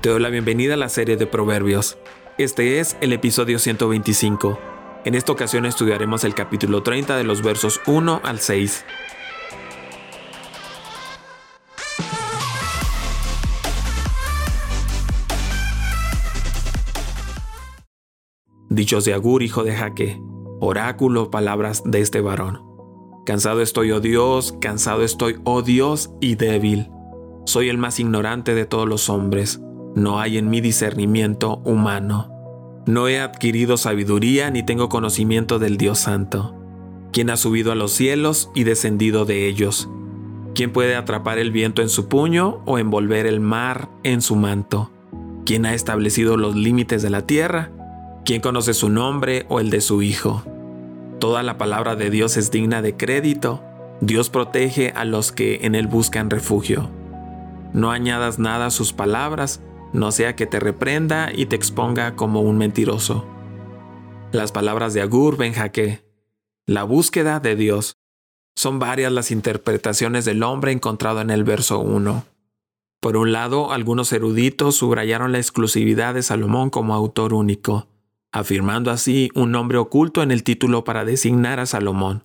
Te doy la bienvenida a la serie de Proverbios. Este es el episodio 125. En esta ocasión estudiaremos el capítulo 30 de los versos 1 al 6. Dichos de Agur, hijo de Jaque, oráculo, palabras de este varón. Cansado estoy, oh Dios, cansado estoy, oh Dios, y débil. Soy el más ignorante de todos los hombres no hay en mí discernimiento humano. No he adquirido sabiduría ni tengo conocimiento del Dios Santo. ¿Quién ha subido a los cielos y descendido de ellos? ¿Quién puede atrapar el viento en su puño o envolver el mar en su manto? ¿Quién ha establecido los límites de la tierra? ¿Quién conoce su nombre o el de su Hijo? Toda la palabra de Dios es digna de crédito. Dios protege a los que en Él buscan refugio. No añadas nada a sus palabras, no sea que te reprenda y te exponga como un mentiroso. Las palabras de Agur Ben Jaque. La búsqueda de Dios. Son varias las interpretaciones del hombre encontrado en el verso 1. Por un lado, algunos eruditos subrayaron la exclusividad de Salomón como autor único, afirmando así un nombre oculto en el título para designar a Salomón.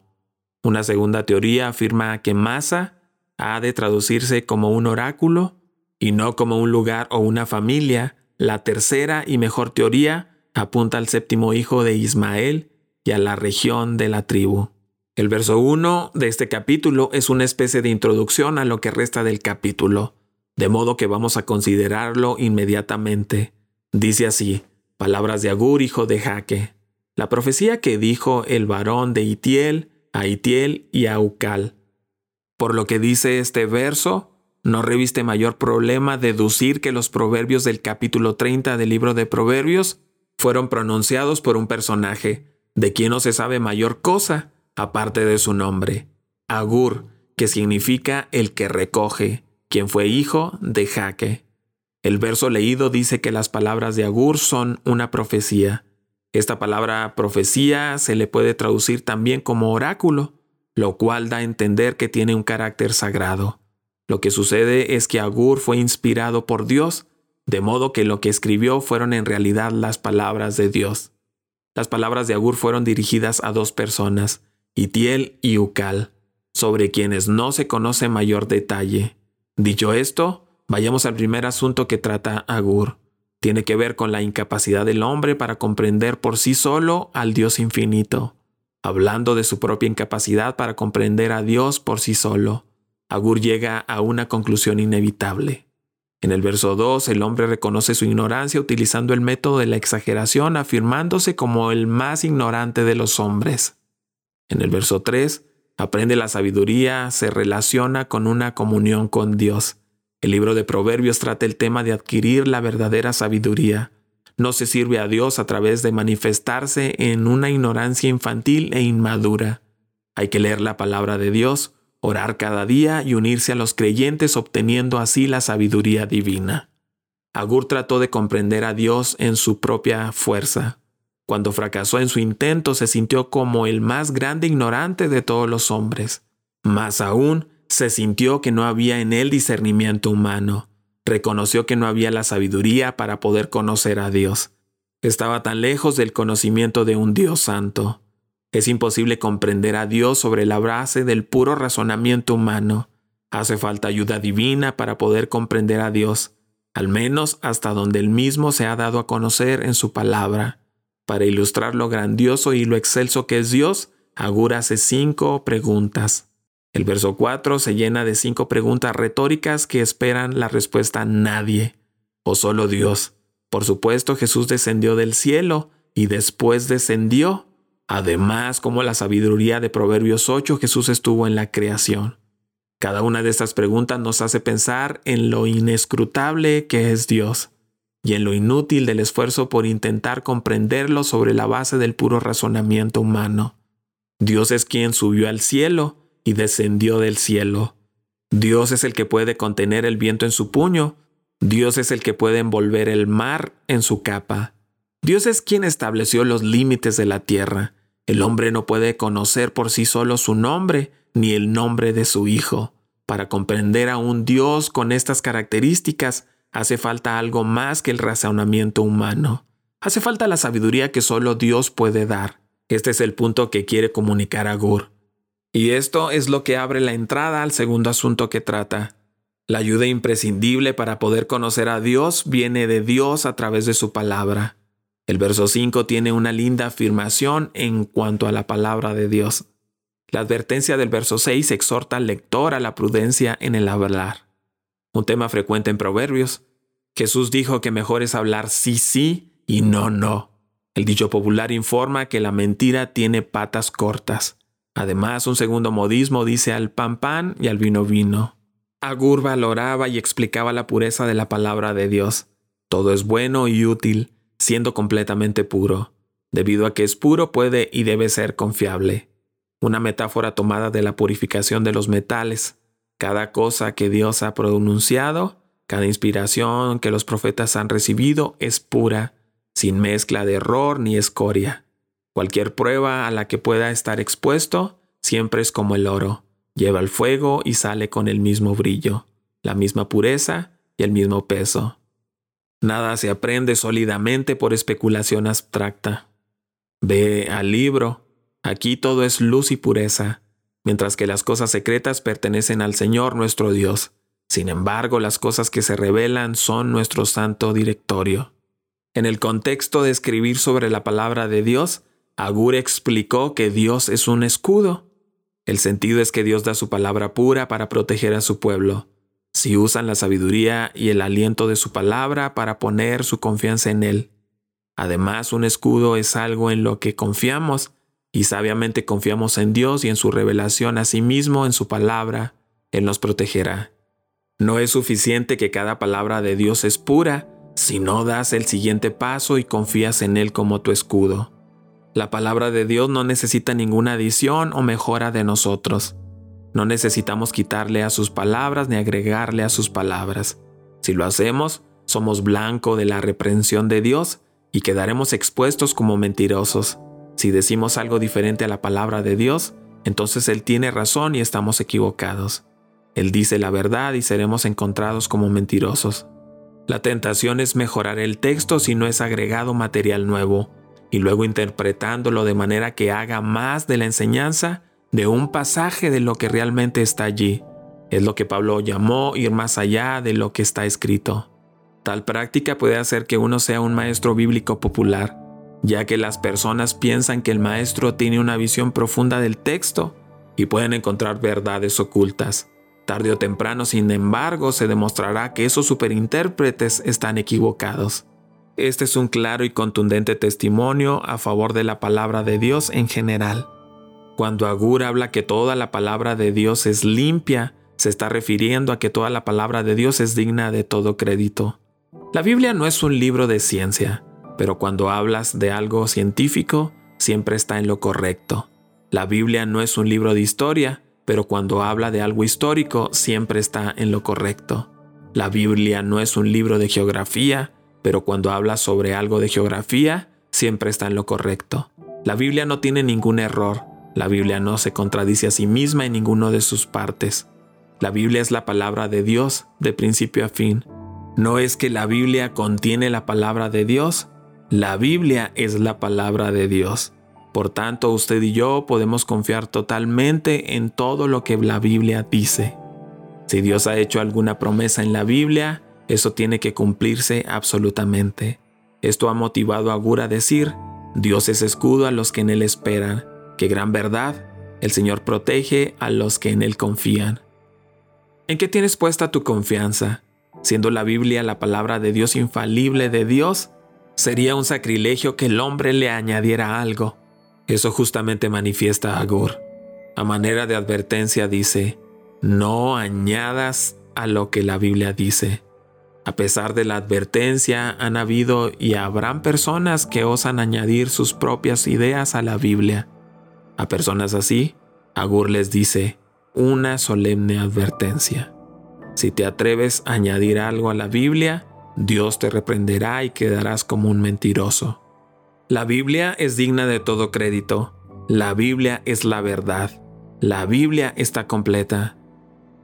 Una segunda teoría afirma que Masa ha de traducirse como un oráculo y no como un lugar o una familia. La tercera y mejor teoría apunta al séptimo hijo de Ismael y a la región de la tribu. El verso 1 de este capítulo es una especie de introducción a lo que resta del capítulo, de modo que vamos a considerarlo inmediatamente. Dice así, palabras de Agur, hijo de Jaque. La profecía que dijo el varón de Itiel, a Itiel y a Ucal. Por lo que dice este verso, no reviste mayor problema deducir que los proverbios del capítulo 30 del libro de Proverbios fueron pronunciados por un personaje, de quien no se sabe mayor cosa, aparte de su nombre, Agur, que significa el que recoge, quien fue hijo de Jaque. El verso leído dice que las palabras de Agur son una profecía. Esta palabra profecía se le puede traducir también como oráculo, lo cual da a entender que tiene un carácter sagrado. Lo que sucede es que Agur fue inspirado por Dios, de modo que lo que escribió fueron en realidad las palabras de Dios. Las palabras de Agur fueron dirigidas a dos personas, Itiel y Ucal, sobre quienes no se conoce mayor detalle. Dicho esto, vayamos al primer asunto que trata Agur. Tiene que ver con la incapacidad del hombre para comprender por sí solo al Dios infinito, hablando de su propia incapacidad para comprender a Dios por sí solo. Agur llega a una conclusión inevitable. En el verso 2, el hombre reconoce su ignorancia utilizando el método de la exageración, afirmándose como el más ignorante de los hombres. En el verso 3, aprende la sabiduría, se relaciona con una comunión con Dios. El libro de Proverbios trata el tema de adquirir la verdadera sabiduría. No se sirve a Dios a través de manifestarse en una ignorancia infantil e inmadura. Hay que leer la palabra de Dios, orar cada día y unirse a los creyentes obteniendo así la sabiduría divina. Agur trató de comprender a Dios en su propia fuerza. Cuando fracasó en su intento se sintió como el más grande ignorante de todos los hombres. Más aún, se sintió que no había en él discernimiento humano. Reconoció que no había la sabiduría para poder conocer a Dios. Estaba tan lejos del conocimiento de un Dios santo. Es imposible comprender a Dios sobre la base del puro razonamiento humano. Hace falta ayuda divina para poder comprender a Dios, al menos hasta donde Él mismo se ha dado a conocer en su palabra. Para ilustrar lo grandioso y lo excelso que es Dios, Agur hace cinco preguntas. El verso 4 se llena de cinco preguntas retóricas que esperan la respuesta nadie, o solo Dios. Por supuesto, Jesús descendió del cielo y después descendió Además, como la sabiduría de Proverbios 8, Jesús estuvo en la creación. Cada una de estas preguntas nos hace pensar en lo inescrutable que es Dios y en lo inútil del esfuerzo por intentar comprenderlo sobre la base del puro razonamiento humano. Dios es quien subió al cielo y descendió del cielo. Dios es el que puede contener el viento en su puño. Dios es el que puede envolver el mar en su capa. Dios es quien estableció los límites de la tierra. El hombre no puede conocer por sí solo su nombre ni el nombre de su Hijo. Para comprender a un Dios con estas características, hace falta algo más que el razonamiento humano. Hace falta la sabiduría que solo Dios puede dar. Este es el punto que quiere comunicar a Gur. Y esto es lo que abre la entrada al segundo asunto que trata. La ayuda imprescindible para poder conocer a Dios viene de Dios a través de su palabra. El verso 5 tiene una linda afirmación en cuanto a la palabra de Dios. La advertencia del verso 6 exhorta al lector a la prudencia en el hablar. Un tema frecuente en Proverbios. Jesús dijo que mejor es hablar sí sí y no no. El dicho popular informa que la mentira tiene patas cortas. Además, un segundo modismo dice al pan pan y al vino vino. Agur valoraba y explicaba la pureza de la palabra de Dios. Todo es bueno y útil, siendo completamente puro. Debido a que es puro, puede y debe ser confiable. Una metáfora tomada de la purificación de los metales. Cada cosa que Dios ha pronunciado, cada inspiración que los profetas han recibido es pura, sin mezcla de error ni escoria. Cualquier prueba a la que pueda estar expuesto siempre es como el oro, lleva el fuego y sale con el mismo brillo, la misma pureza y el mismo peso. Nada se aprende sólidamente por especulación abstracta. Ve al libro, aquí todo es luz y pureza, mientras que las cosas secretas pertenecen al Señor nuestro Dios. Sin embargo, las cosas que se revelan son nuestro santo directorio. En el contexto de escribir sobre la palabra de Dios, Agur explicó que Dios es un escudo. El sentido es que Dios da su palabra pura para proteger a su pueblo. Si usan la sabiduría y el aliento de su palabra para poner su confianza en Él. Además, un escudo es algo en lo que confiamos, y sabiamente confiamos en Dios y en su revelación a sí mismo en su palabra, Él nos protegerá. No es suficiente que cada palabra de Dios es pura, si no das el siguiente paso y confías en Él como tu escudo. La palabra de Dios no necesita ninguna adición o mejora de nosotros. No necesitamos quitarle a sus palabras ni agregarle a sus palabras. Si lo hacemos, somos blanco de la reprensión de Dios y quedaremos expuestos como mentirosos. Si decimos algo diferente a la palabra de Dios, entonces Él tiene razón y estamos equivocados. Él dice la verdad y seremos encontrados como mentirosos. La tentación es mejorar el texto si no es agregado material nuevo, y luego interpretándolo de manera que haga más de la enseñanza de un pasaje de lo que realmente está allí. Es lo que Pablo llamó ir más allá de lo que está escrito. Tal práctica puede hacer que uno sea un maestro bíblico popular, ya que las personas piensan que el maestro tiene una visión profunda del texto y pueden encontrar verdades ocultas. Tarde o temprano, sin embargo, se demostrará que esos superintérpretes están equivocados. Este es un claro y contundente testimonio a favor de la palabra de Dios en general. Cuando Agur habla que toda la palabra de Dios es limpia, se está refiriendo a que toda la palabra de Dios es digna de todo crédito. La Biblia no es un libro de ciencia, pero cuando hablas de algo científico, siempre está en lo correcto. La Biblia no es un libro de historia, pero cuando habla de algo histórico siempre está en lo correcto. La Biblia no es un libro de geografía, pero cuando habla sobre algo de geografía siempre está en lo correcto. La Biblia no tiene ningún error, la Biblia no se contradice a sí misma en ninguno de sus partes. La Biblia es la palabra de Dios de principio a fin. No es que la Biblia contiene la palabra de Dios, la Biblia es la palabra de Dios. Por tanto, usted y yo podemos confiar totalmente en todo lo que la Biblia dice. Si Dios ha hecho alguna promesa en la Biblia, eso tiene que cumplirse absolutamente. Esto ha motivado a Gur a decir, Dios es escudo a los que en Él esperan, que gran verdad, el Señor protege a los que en Él confían. ¿En qué tienes puesta tu confianza? Siendo la Biblia la palabra de Dios infalible de Dios, sería un sacrilegio que el hombre le añadiera algo. Eso justamente manifiesta a Gur. A manera de advertencia dice, no añadas a lo que la Biblia dice. A pesar de la advertencia, han habido y habrán personas que osan añadir sus propias ideas a la Biblia. A personas así, Agur les dice una solemne advertencia. Si te atreves a añadir algo a la Biblia, Dios te reprenderá y quedarás como un mentiroso. La Biblia es digna de todo crédito. La Biblia es la verdad. La Biblia está completa.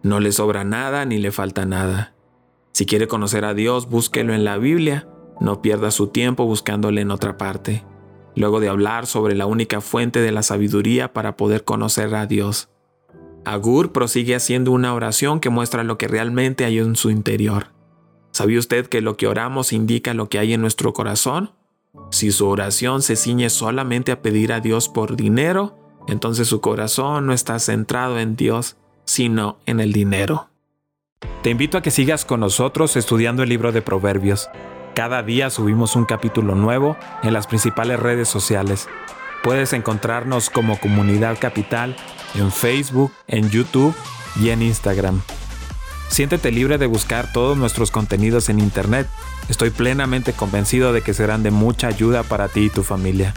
No le sobra nada ni le falta nada. Si quiere conocer a Dios, búsquelo en la Biblia, no pierda su tiempo buscándole en otra parte. Luego de hablar sobre la única fuente de la sabiduría para poder conocer a Dios. Agur prosigue haciendo una oración que muestra lo que realmente hay en su interior. ¿Sabía usted que lo que oramos indica lo que hay en nuestro corazón? Si su oración se ciñe solamente a pedir a Dios por dinero, entonces su corazón no está centrado en Dios, sino en el dinero. Te invito a que sigas con nosotros estudiando el libro de Proverbios. Cada día subimos un capítulo nuevo en las principales redes sociales. Puedes encontrarnos como Comunidad Capital en Facebook, en YouTube y en Instagram. Siéntete libre de buscar todos nuestros contenidos en Internet. Estoy plenamente convencido de que serán de mucha ayuda para ti y tu familia.